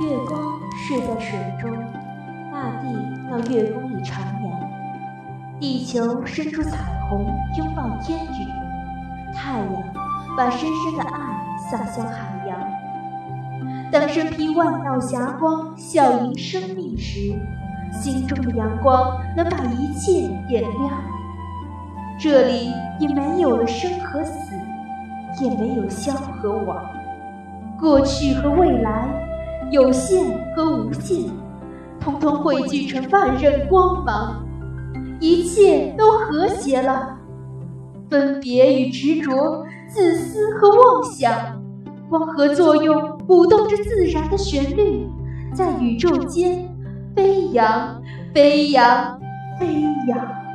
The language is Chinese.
月光睡在水中，大地到月宫里徜徉，地球伸出彩虹拥抱天宇，太阳把深深的爱洒向海洋。当身披万道霞光，笑迎生命时，心中的阳光能把一切点亮。这里也没有了生和死，也没有消和亡，过去和未来，有限和无限，通通汇聚成万仞光芒，一切都和谐了。分别与执着，自私和妄想，光合作用鼓动着自然的旋律，在宇宙间飞扬，飞扬，飞扬。